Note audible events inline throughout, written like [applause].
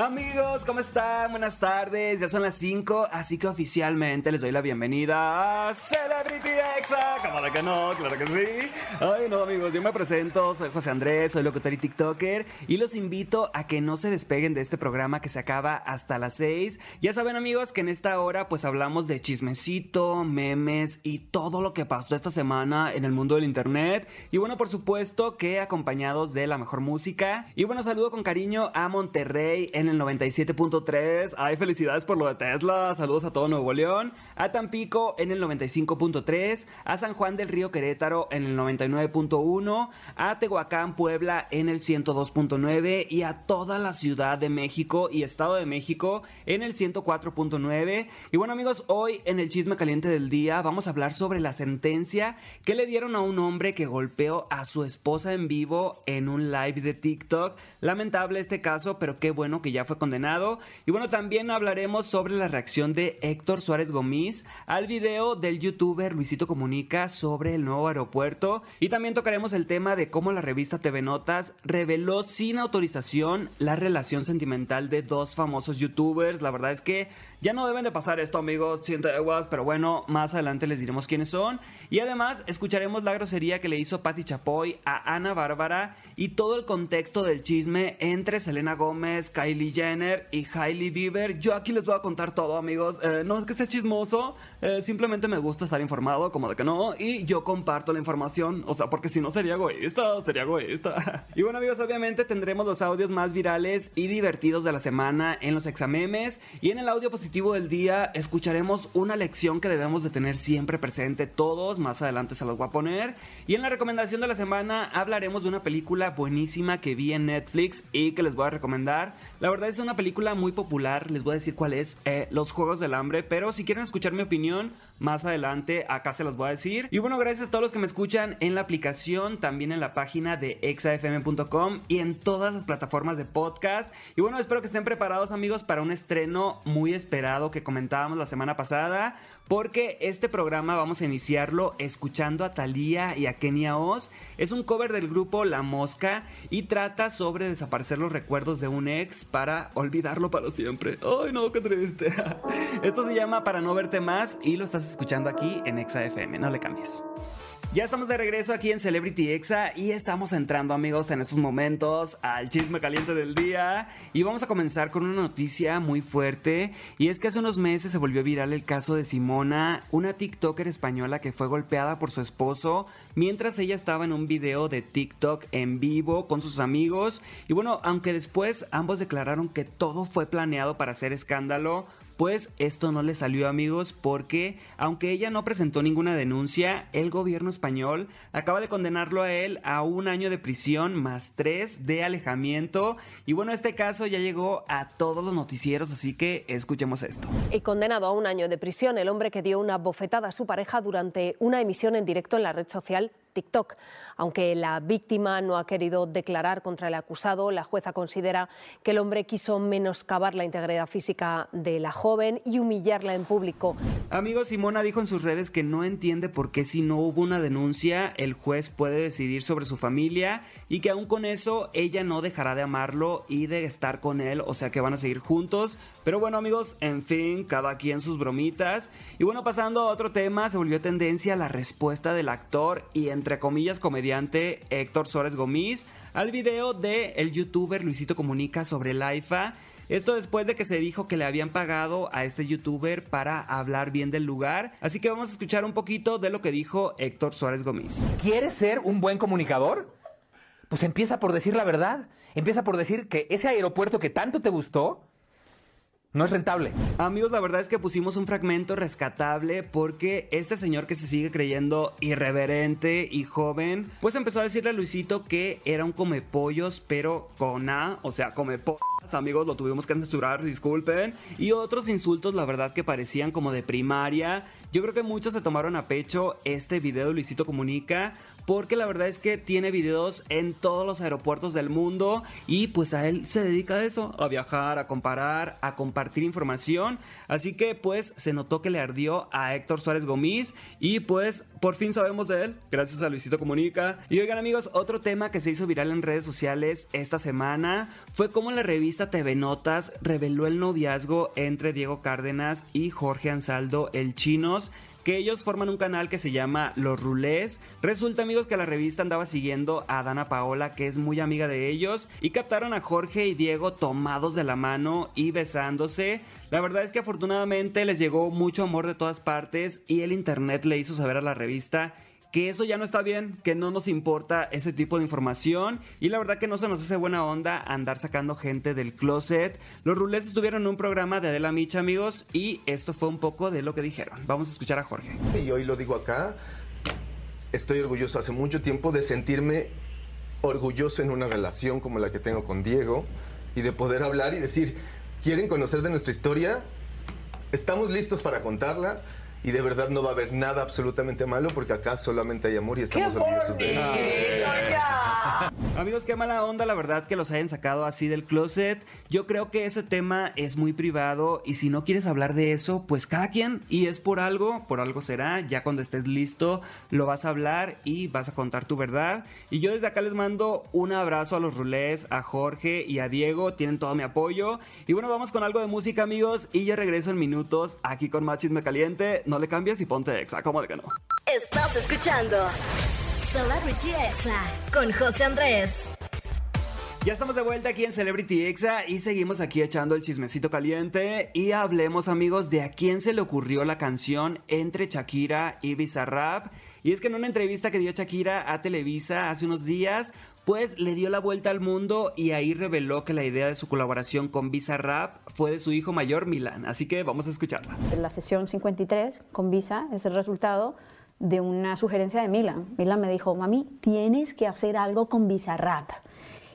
Amigos, ¿cómo están? Buenas tardes, ya son las 5, así que oficialmente les doy la bienvenida a Celebrity Exa. ¿Cómo de que no? Claro que sí. Ay, no, amigos, yo me presento, soy José Andrés, soy locutor y TikToker y los invito a que no se despeguen de este programa que se acaba hasta las 6. Ya saben, amigos, que en esta hora pues hablamos de chismecito, memes y todo lo que pasó esta semana en el mundo del internet. Y bueno, por supuesto que acompañados de la mejor música. Y bueno, saludo con cariño a Monterrey en el 97.3. Ay, felicidades por lo de Tesla. Saludos a todo Nuevo León. A Tampico en el 95.3. A San Juan del Río Querétaro en el 99.1. A Tehuacán, Puebla en el 102.9. Y a toda la Ciudad de México y Estado de México en el 104.9. Y bueno, amigos, hoy en el chisme caliente del día vamos a hablar sobre la sentencia que le dieron a un hombre que golpeó a su esposa en vivo en un live de TikTok. Lamentable este caso, pero qué bueno que ya fue condenado. Y bueno, también hablaremos sobre la reacción de Héctor Suárez Gómez al video del youtuber Luisito Comunica sobre el nuevo aeropuerto. Y también tocaremos el tema de cómo la revista TV Notas reveló sin autorización la relación sentimental de dos famosos youtubers. La verdad es que ya no deben de pasar esto, amigos, siente aguas, pero bueno, más adelante les diremos quiénes son. Y además escucharemos la grosería que le hizo Patti Chapoy a Ana Bárbara y todo el contexto del chisme entre Selena Gómez, Kylie Jenner y Hailey Bieber. Yo aquí les voy a contar todo, amigos. Eh, no es que sea chismoso, eh, simplemente me gusta estar informado, como de que no, y yo comparto la información, o sea, porque si no sería egoísta, sería egoísta. [laughs] y bueno, amigos, obviamente tendremos los audios más virales y divertidos de la semana en los examemes y en el audio positivo del día escucharemos una lección que debemos de tener siempre presente todos, más adelante se los voy a poner. Y en la recomendación de la semana hablaremos de una película buenísima que vi en Netflix y que les voy a recomendar. La verdad es una película muy popular, les voy a decir cuál es, eh, Los Juegos del Hambre, pero si quieren escuchar mi opinión, más adelante acá se los voy a decir. Y bueno, gracias a todos los que me escuchan en la aplicación, también en la página de exafm.com y en todas las plataformas de podcast. Y bueno, espero que estén preparados amigos para un estreno muy esperado que comentábamos la semana pasada, porque este programa vamos a iniciarlo escuchando a Thalía y a Kenia Oz. Es un cover del grupo La Mosca y trata sobre desaparecer los recuerdos de un ex para olvidarlo para siempre. Ay, no, qué triste. [laughs] Esto se llama Para no verte más y lo estás escuchando aquí en Exa FM. No le cambies. Ya estamos de regreso aquí en Celebrity Exa y estamos entrando amigos en estos momentos al chisme caliente del día. Y vamos a comenzar con una noticia muy fuerte y es que hace unos meses se volvió viral el caso de Simona, una TikToker española que fue golpeada por su esposo mientras ella estaba en un video de TikTok en vivo con sus amigos. Y bueno, aunque después ambos declararon que todo fue planeado para hacer escándalo, pues esto no le salió amigos porque aunque ella no presentó ninguna denuncia, el gobierno español acaba de condenarlo a él a un año de prisión más tres de alejamiento. Y bueno, este caso ya llegó a todos los noticieros, así que escuchemos esto. Y condenado a un año de prisión el hombre que dio una bofetada a su pareja durante una emisión en directo en la red social TikTok. Aunque la víctima no ha querido declarar contra el acusado, la jueza considera que el hombre quiso menoscabar la integridad física de la joven y humillarla en público. Amigo, Simona dijo en sus redes que no entiende por qué si no hubo una denuncia, el juez puede decidir sobre su familia y que aún con eso ella no dejará de amarlo y de estar con él, o sea que van a seguir juntos. Pero bueno amigos, en fin, cada quien sus bromitas. Y bueno, pasando a otro tema, se volvió tendencia la respuesta del actor y entre comillas comediante Héctor Suárez Gómez al video de el youtuber Luisito Comunica sobre el AIFA. Esto después de que se dijo que le habían pagado a este youtuber para hablar bien del lugar. Así que vamos a escuchar un poquito de lo que dijo Héctor Suárez Gómez. ¿Quieres ser un buen comunicador? Pues empieza por decir la verdad. Empieza por decir que ese aeropuerto que tanto te gustó no es rentable. Amigos, la verdad es que pusimos un fragmento rescatable porque este señor que se sigue creyendo irreverente y joven, pues empezó a decirle a Luisito que era un come pollos, pero con A, o sea, come pollos amigos, lo tuvimos que censurar, disculpen. Y otros insultos, la verdad, que parecían como de primaria. Yo creo que muchos se tomaron a pecho este video de Luisito Comunica porque la verdad es que tiene videos en todos los aeropuertos del mundo y pues a él se dedica a eso, a viajar, a comparar, a compartir información. Así que pues se notó que le ardió a Héctor Suárez Gómez y pues por fin sabemos de él, gracias a Luisito Comunica. Y oigan amigos, otro tema que se hizo viral en redes sociales esta semana fue como la revista TV Notas reveló el noviazgo entre Diego Cárdenas y Jorge Ansaldo el Chinos que ellos forman un canal que se llama Los Rulés. Resulta amigos que la revista andaba siguiendo a Dana Paola, que es muy amiga de ellos, y captaron a Jorge y Diego tomados de la mano y besándose. La verdad es que afortunadamente les llegó mucho amor de todas partes y el internet le hizo saber a la revista que eso ya no está bien, que no nos importa ese tipo de información y la verdad que no se nos hace buena onda andar sacando gente del closet. Los Rulés estuvieron en un programa de Adela Micha, amigos, y esto fue un poco de lo que dijeron. Vamos a escuchar a Jorge. Y hoy lo digo acá, estoy orgulloso hace mucho tiempo de sentirme orgulloso en una relación como la que tengo con Diego y de poder hablar y decir, ¿quieren conocer de nuestra historia? Estamos listos para contarla y de verdad no va a haber nada absolutamente malo porque acá solamente hay amor y estamos orgullosos de eso. Amigos, qué mala onda, la verdad, que los hayan sacado así del closet. Yo creo que ese tema es muy privado y si no quieres hablar de eso, pues cada quien, y es por algo, por algo será. Ya cuando estés listo, lo vas a hablar y vas a contar tu verdad. Y yo desde acá les mando un abrazo a los rulés, a Jorge y a Diego, tienen todo mi apoyo. Y bueno, vamos con algo de música, amigos, y ya regreso en minutos aquí con Machisme Caliente. No le cambies y ponte exa, ¿cómo de que no? Estás escuchando Celebrity Exa con José Andrés. Ya estamos de vuelta aquí en Celebrity Exa y seguimos aquí echando el chismecito caliente y hablemos amigos de a quién se le ocurrió la canción entre Shakira y Bizarrap. Y es que en una entrevista que dio Shakira a Televisa hace unos días, pues le dio la vuelta al mundo y ahí reveló que la idea de su colaboración con Bizarrap fue de su hijo mayor Milan. Así que vamos a escucharla. La sesión 53 con Visa es el resultado de una sugerencia de Milan. Milan me dijo, mami, tienes que hacer algo con Bizarrap,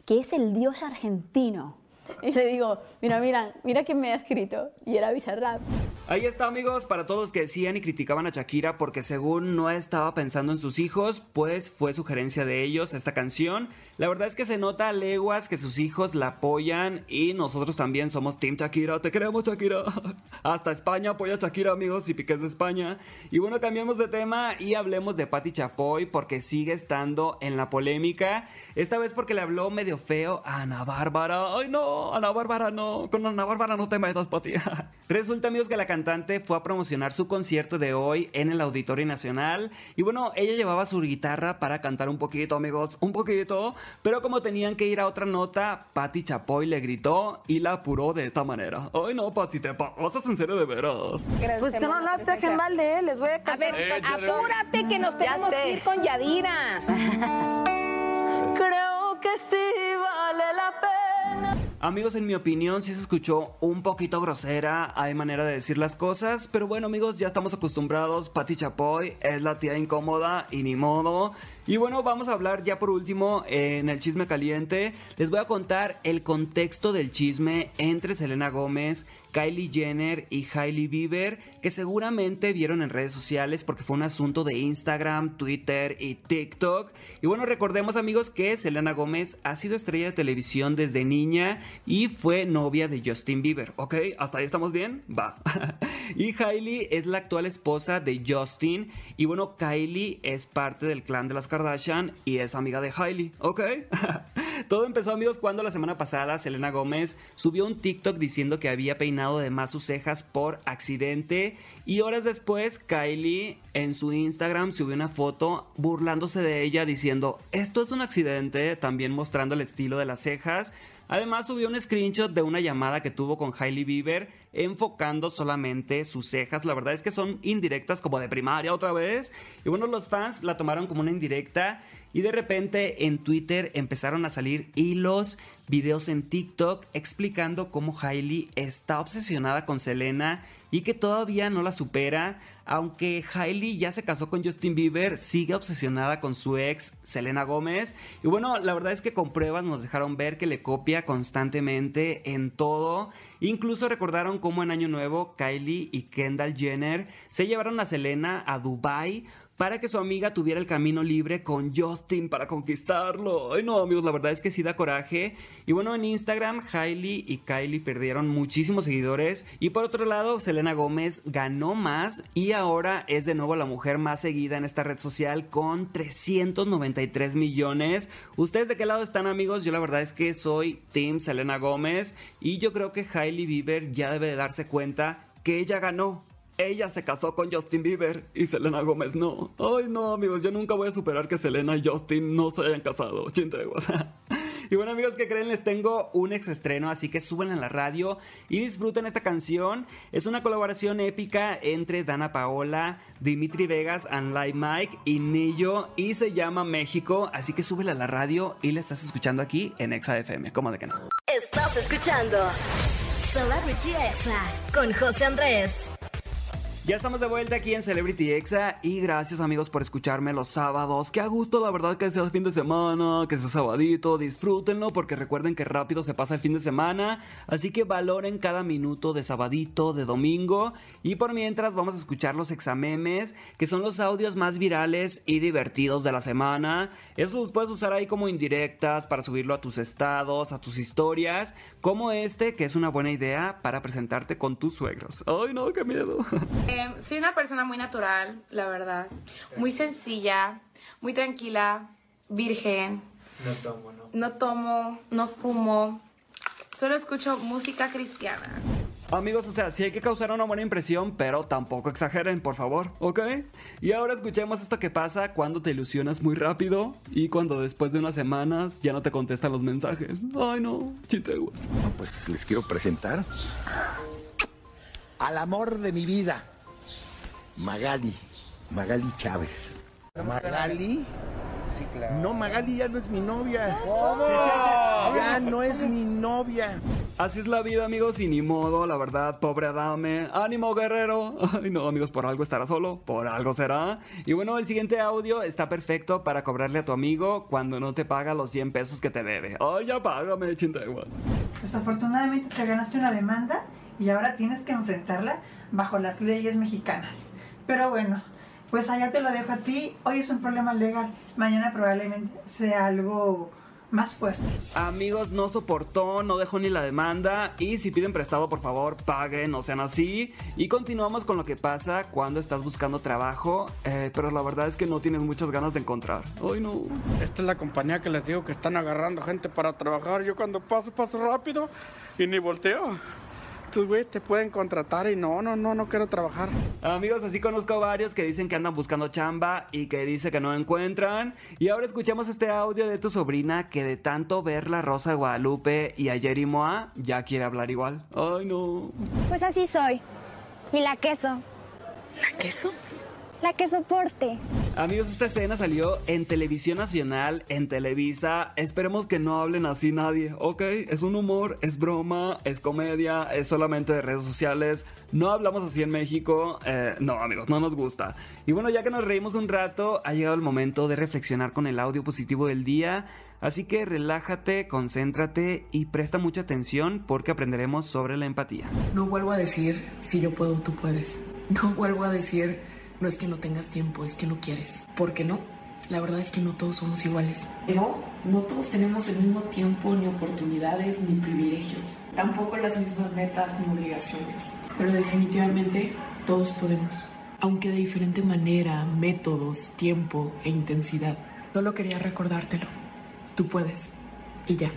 que es el dios argentino. Y le digo, mira, Milan, mira quién me ha escrito. Y era Bizarrap. Ahí está amigos, para todos que decían y criticaban a Shakira porque según no estaba pensando en sus hijos, pues fue sugerencia de ellos esta canción. La verdad es que se nota a leguas que sus hijos la apoyan y nosotros también somos Team Shakira, te queremos Shakira. [laughs] Hasta España apoya a Shakira amigos y Piqué de España. Y bueno, cambiamos de tema y hablemos de Patti Chapoy porque sigue estando en la polémica. Esta vez porque le habló medio feo a Ana Bárbara. Ay no, Ana Bárbara no, con Ana Bárbara no te metas, Patti. [laughs] Resulta amigos que la cantante fue a promocionar su concierto de hoy en el Auditorio Nacional. Y bueno, ella llevaba su guitarra para cantar un poquito, amigos, un poquito. Pero como tenían que ir a otra nota, Patti Chapoy le gritó y la apuró de esta manera. Ay, no, Patti, te pasas en serio de veras. Pues que no la dejen mal de él, les voy a A cantar. ver, apúrate que nos tenemos que ir con Yadira. [laughs] Creo que sí vale la pena. Amigos, en mi opinión, sí se escuchó un poquito grosera. Hay manera de decir las cosas. Pero bueno, amigos, ya estamos acostumbrados. Patti Chapoy es la tía incómoda y ni modo. Y bueno, vamos a hablar ya por último en el chisme caliente. Les voy a contar el contexto del chisme entre Selena Gómez, Kylie Jenner y Hailey Bieber, que seguramente vieron en redes sociales porque fue un asunto de Instagram, Twitter y TikTok. Y bueno, recordemos amigos que Selena Gómez ha sido estrella de televisión desde niña y fue novia de Justin Bieber, ¿ok? ¿Hasta ahí estamos bien? Va. [laughs] y Hailey es la actual esposa de Justin y bueno, Kylie es parte del clan de las Kardashian y es amiga de Hailey, ¿ok? [laughs] Todo empezó amigos cuando la semana pasada Selena Gómez subió un TikTok diciendo que había peinado de más sus cejas por accidente y horas después Kylie en su Instagram subió una foto burlándose de ella diciendo esto es un accidente, también mostrando el estilo de las cejas. Además subió un screenshot de una llamada que tuvo con Hailey Bieber enfocando solamente sus cejas. La verdad es que son indirectas como de primaria otra vez. Y bueno, los fans la tomaron como una indirecta y de repente en Twitter empezaron a salir hilos, videos en TikTok explicando cómo Hailey está obsesionada con Selena y que todavía no la supera, aunque Hailey ya se casó con Justin Bieber, sigue obsesionada con su ex Selena Gómez y bueno, la verdad es que con pruebas nos dejaron ver que le copia constantemente en todo. Incluso recordaron cómo en Año Nuevo Kylie y Kendall Jenner se llevaron a Selena a Dubai para que su amiga tuviera el camino libre con Justin para conquistarlo. Ay no, amigos, la verdad es que sí da coraje. Y bueno, en Instagram, Hailey y Kylie perdieron muchísimos seguidores. Y por otro lado, Selena Gómez ganó más y ahora es de nuevo la mujer más seguida en esta red social con 393 millones. ¿Ustedes de qué lado están, amigos? Yo la verdad es que soy Team Selena Gómez y yo creo que Hailey Bieber ya debe de darse cuenta que ella ganó ella se casó con Justin Bieber y Selena Gómez no. Ay, no, amigos, yo nunca voy a superar que Selena y Justin no se hayan casado. [laughs] Chinteguas. [laughs] Y bueno amigos, ¿qué creen? Les tengo un ex estreno, así que suben a la radio y disfruten esta canción. Es una colaboración épica entre Dana Paola, Dimitri Vegas, Live Mike y Nillo y se llama México, así que súbela a la radio y la estás escuchando aquí en Exa FM. ¿Cómo de que no? Estás escuchando Celebrity Exa con José Andrés. Ya estamos de vuelta aquí en Celebrity Exa y gracias amigos por escucharme los sábados. Qué a gusto la verdad que sea fin de semana, que sea sabadito, disfrútenlo porque recuerden que rápido se pasa el fin de semana, así que valoren cada minuto de sabadito, de domingo y por mientras vamos a escuchar los examemes, que son los audios más virales y divertidos de la semana. Eso los puedes usar ahí como indirectas para subirlo a tus estados, a tus historias, como este que es una buena idea para presentarte con tus suegros. Ay no, qué miedo. [laughs] Em, soy una persona muy natural, la verdad. Muy sencilla, muy tranquila, virgen. No tomo, no. No tomo, no fumo. Solo escucho música cristiana. Amigos, o sea, sí hay que causar una buena impresión, pero tampoco exageren, por favor, ¿ok? Y ahora escuchemos esto que pasa cuando te ilusionas muy rápido y cuando después de unas semanas ya no te contestan los mensajes. Ay, no, chiteguas. Pues les quiero presentar al amor de mi vida. Magali, Magali Chávez. Magali. Sí, claro. No, Magali ya no es mi novia. [laughs] Ya no es mi novia. Así es la vida, amigos, y ni modo, la verdad, pobre Adame. ¡Ánimo, guerrero! [laughs] Ay, no, amigos, por algo estará solo, por algo será. Y bueno, el siguiente audio está perfecto para cobrarle a tu amigo cuando no te paga los 100 pesos que te debe. ¡Ay, ya págame, chinta igual! Desafortunadamente te ganaste una demanda y ahora tienes que enfrentarla bajo las leyes mexicanas. Pero bueno, pues allá te lo dejo a ti. Hoy es un problema legal, mañana probablemente sea algo más fuerte. Amigos, no soportó, no dejó ni la demanda y si piden prestado, por favor, paguen, no sean así. Y continuamos con lo que pasa cuando estás buscando trabajo, eh, pero la verdad es que no tienes muchas ganas de encontrar. Ay, no. Esta es la compañía que les digo que están agarrando gente para trabajar. Yo cuando paso, paso rápido y ni volteo. Estos güeyes te pueden contratar y no, no, no, no quiero trabajar. Amigos, así conozco varios que dicen que andan buscando chamba y que dice que no encuentran. Y ahora escuchamos este audio de tu sobrina que de tanto ver la Rosa de Guadalupe y a Jerry Moa ya quiere hablar igual. Ay, no. Pues así soy. Y la queso. ¿La queso? La que soporte. Amigos, esta escena salió en Televisión Nacional, en Televisa. Esperemos que no hablen así nadie, ¿ok? Es un humor, es broma, es comedia, es solamente de redes sociales. No hablamos así en México. Eh, no, amigos, no nos gusta. Y bueno, ya que nos reímos un rato, ha llegado el momento de reflexionar con el audio positivo del día. Así que relájate, concéntrate y presta mucha atención porque aprenderemos sobre la empatía. No vuelvo a decir, si yo puedo, tú puedes. No vuelvo a decir no es que no tengas tiempo, es que no quieres. ¿Por qué no? La verdad es que no todos somos iguales. No, no todos tenemos el mismo tiempo, ni oportunidades, ni privilegios. Tampoco las mismas metas ni obligaciones. Pero definitivamente todos podemos. Aunque de diferente manera, métodos, tiempo e intensidad. Solo quería recordártelo. Tú puedes y ya.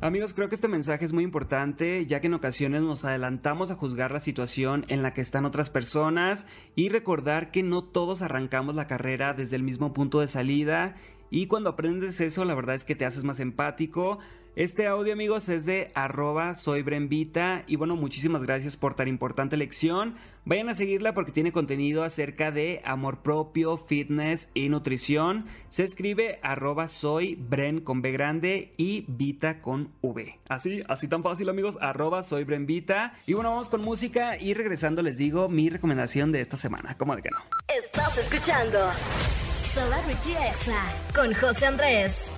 Amigos, creo que este mensaje es muy importante, ya que en ocasiones nos adelantamos a juzgar la situación en la que están otras personas y recordar que no todos arrancamos la carrera desde el mismo punto de salida y cuando aprendes eso, la verdad es que te haces más empático. Este audio, amigos, es de arroba soy Brenvita. Y bueno, muchísimas gracias por tan importante lección. Vayan a seguirla porque tiene contenido acerca de amor propio, fitness y nutrición. Se escribe arroba soy Bren con B grande y Vita con V. Así, así tan fácil, amigos. Arroba soy Brenvita. Y bueno, vamos con música y regresando les digo mi recomendación de esta semana. ¿Cómo de que no? Estás escuchando Celebrity Exa con José Andrés.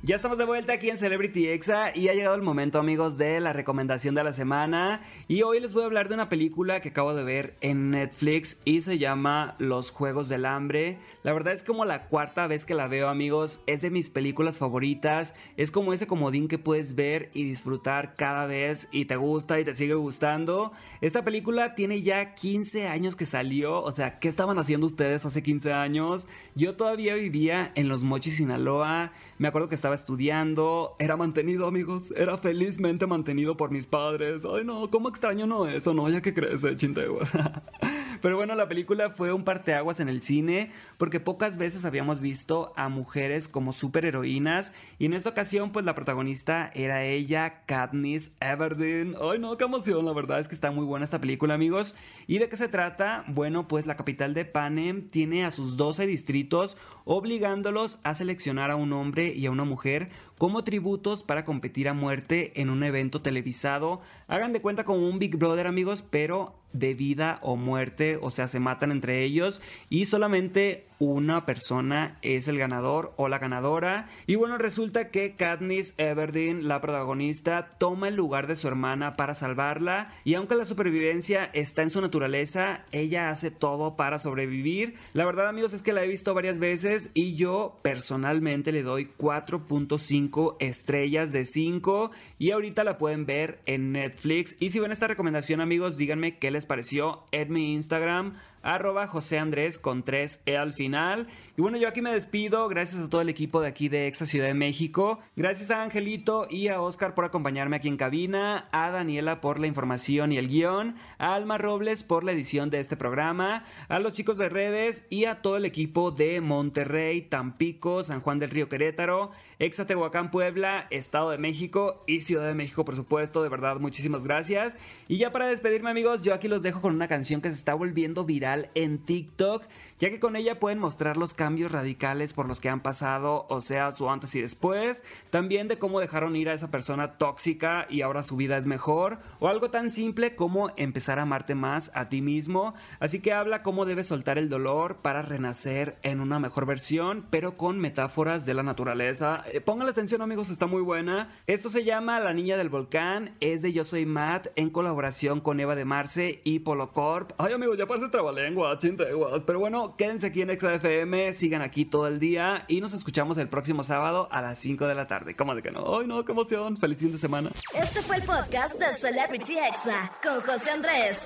Ya estamos de vuelta aquí en Celebrity Exa y ha llegado el momento amigos de la recomendación de la semana y hoy les voy a hablar de una película que acabo de ver en Netflix y se llama Los Juegos del Hambre. La verdad es como la cuarta vez que la veo amigos, es de mis películas favoritas, es como ese comodín que puedes ver y disfrutar cada vez y te gusta y te sigue gustando. Esta película tiene ya 15 años que salió, o sea, ¿qué estaban haciendo ustedes hace 15 años? Yo todavía vivía en Los Mochis, Sinaloa. Me acuerdo que estaba estudiando, era mantenido, amigos, era felizmente mantenido por mis padres. Ay, no, ¿cómo extraño no eso? No, ya que crece, chintegua. [laughs] Pero bueno, la película fue un parteaguas en el cine porque pocas veces habíamos visto a mujeres como superheroínas y en esta ocasión pues la protagonista era ella, Katniss Everdeen. Ay no, qué emoción, la verdad es que está muy buena esta película amigos. ¿Y de qué se trata? Bueno, pues la capital de Panem tiene a sus 12 distritos obligándolos a seleccionar a un hombre y a una mujer como tributos para competir a muerte en un evento televisado. Hagan de cuenta como un Big Brother amigos, pero de vida o muerte, o sea, se matan entre ellos y solamente una persona es el ganador o la ganadora. Y bueno, resulta que Katniss Everdeen, la protagonista, toma el lugar de su hermana para salvarla. Y aunque la supervivencia está en su naturaleza, ella hace todo para sobrevivir. La verdad, amigos, es que la he visto varias veces y yo personalmente le doy 4.5 estrellas de 5. Y ahorita la pueden ver en Netflix. Y si ven esta recomendación, amigos, díganme qué les pareció en mi Instagram arroba José Andrés con 3 E al final. Y bueno, yo aquí me despido, gracias a todo el equipo de aquí de Exa Ciudad de México, gracias a Angelito y a Oscar por acompañarme aquí en cabina, a Daniela por la información y el guion, a Alma Robles por la edición de este programa, a los chicos de redes y a todo el equipo de Monterrey, Tampico, San Juan del Río Querétaro, Exa Tehuacán, Puebla, Estado de México y Ciudad de México, por supuesto, de verdad, muchísimas gracias. Y ya para despedirme amigos, yo aquí los dejo con una canción que se está volviendo viral en TikTok, ya que con ella pueden mostrar los cambios radicales por los que han pasado, o sea, su antes y después, también de cómo dejaron ir a esa persona tóxica y ahora su vida es mejor, o algo tan simple como empezar a amarte más a ti mismo, así que habla cómo debes soltar el dolor para renacer en una mejor versión, pero con metáforas de la naturaleza. Eh, pónganle atención amigos, está muy buena. Esto se llama La Niña del Volcán, es de Yo Soy Matt en colaboración con Eva de Marce y Polo Corp. Ay amigos, ya parece trabalengua, chinteguas, pero bueno, quédense aquí en XFM, sigan aquí todo el día y nos escuchamos el próximo sábado a las 5 de la tarde. ¿Cómo de que no? Ay no, qué emoción, feliz fin de semana. Este fue el podcast de Celebrity Exa con José Andrés.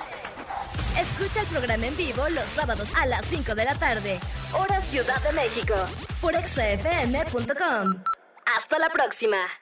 Escucha el programa en vivo los sábados a las 5 de la tarde, hora Ciudad de México, por exafm.com. Hasta la próxima.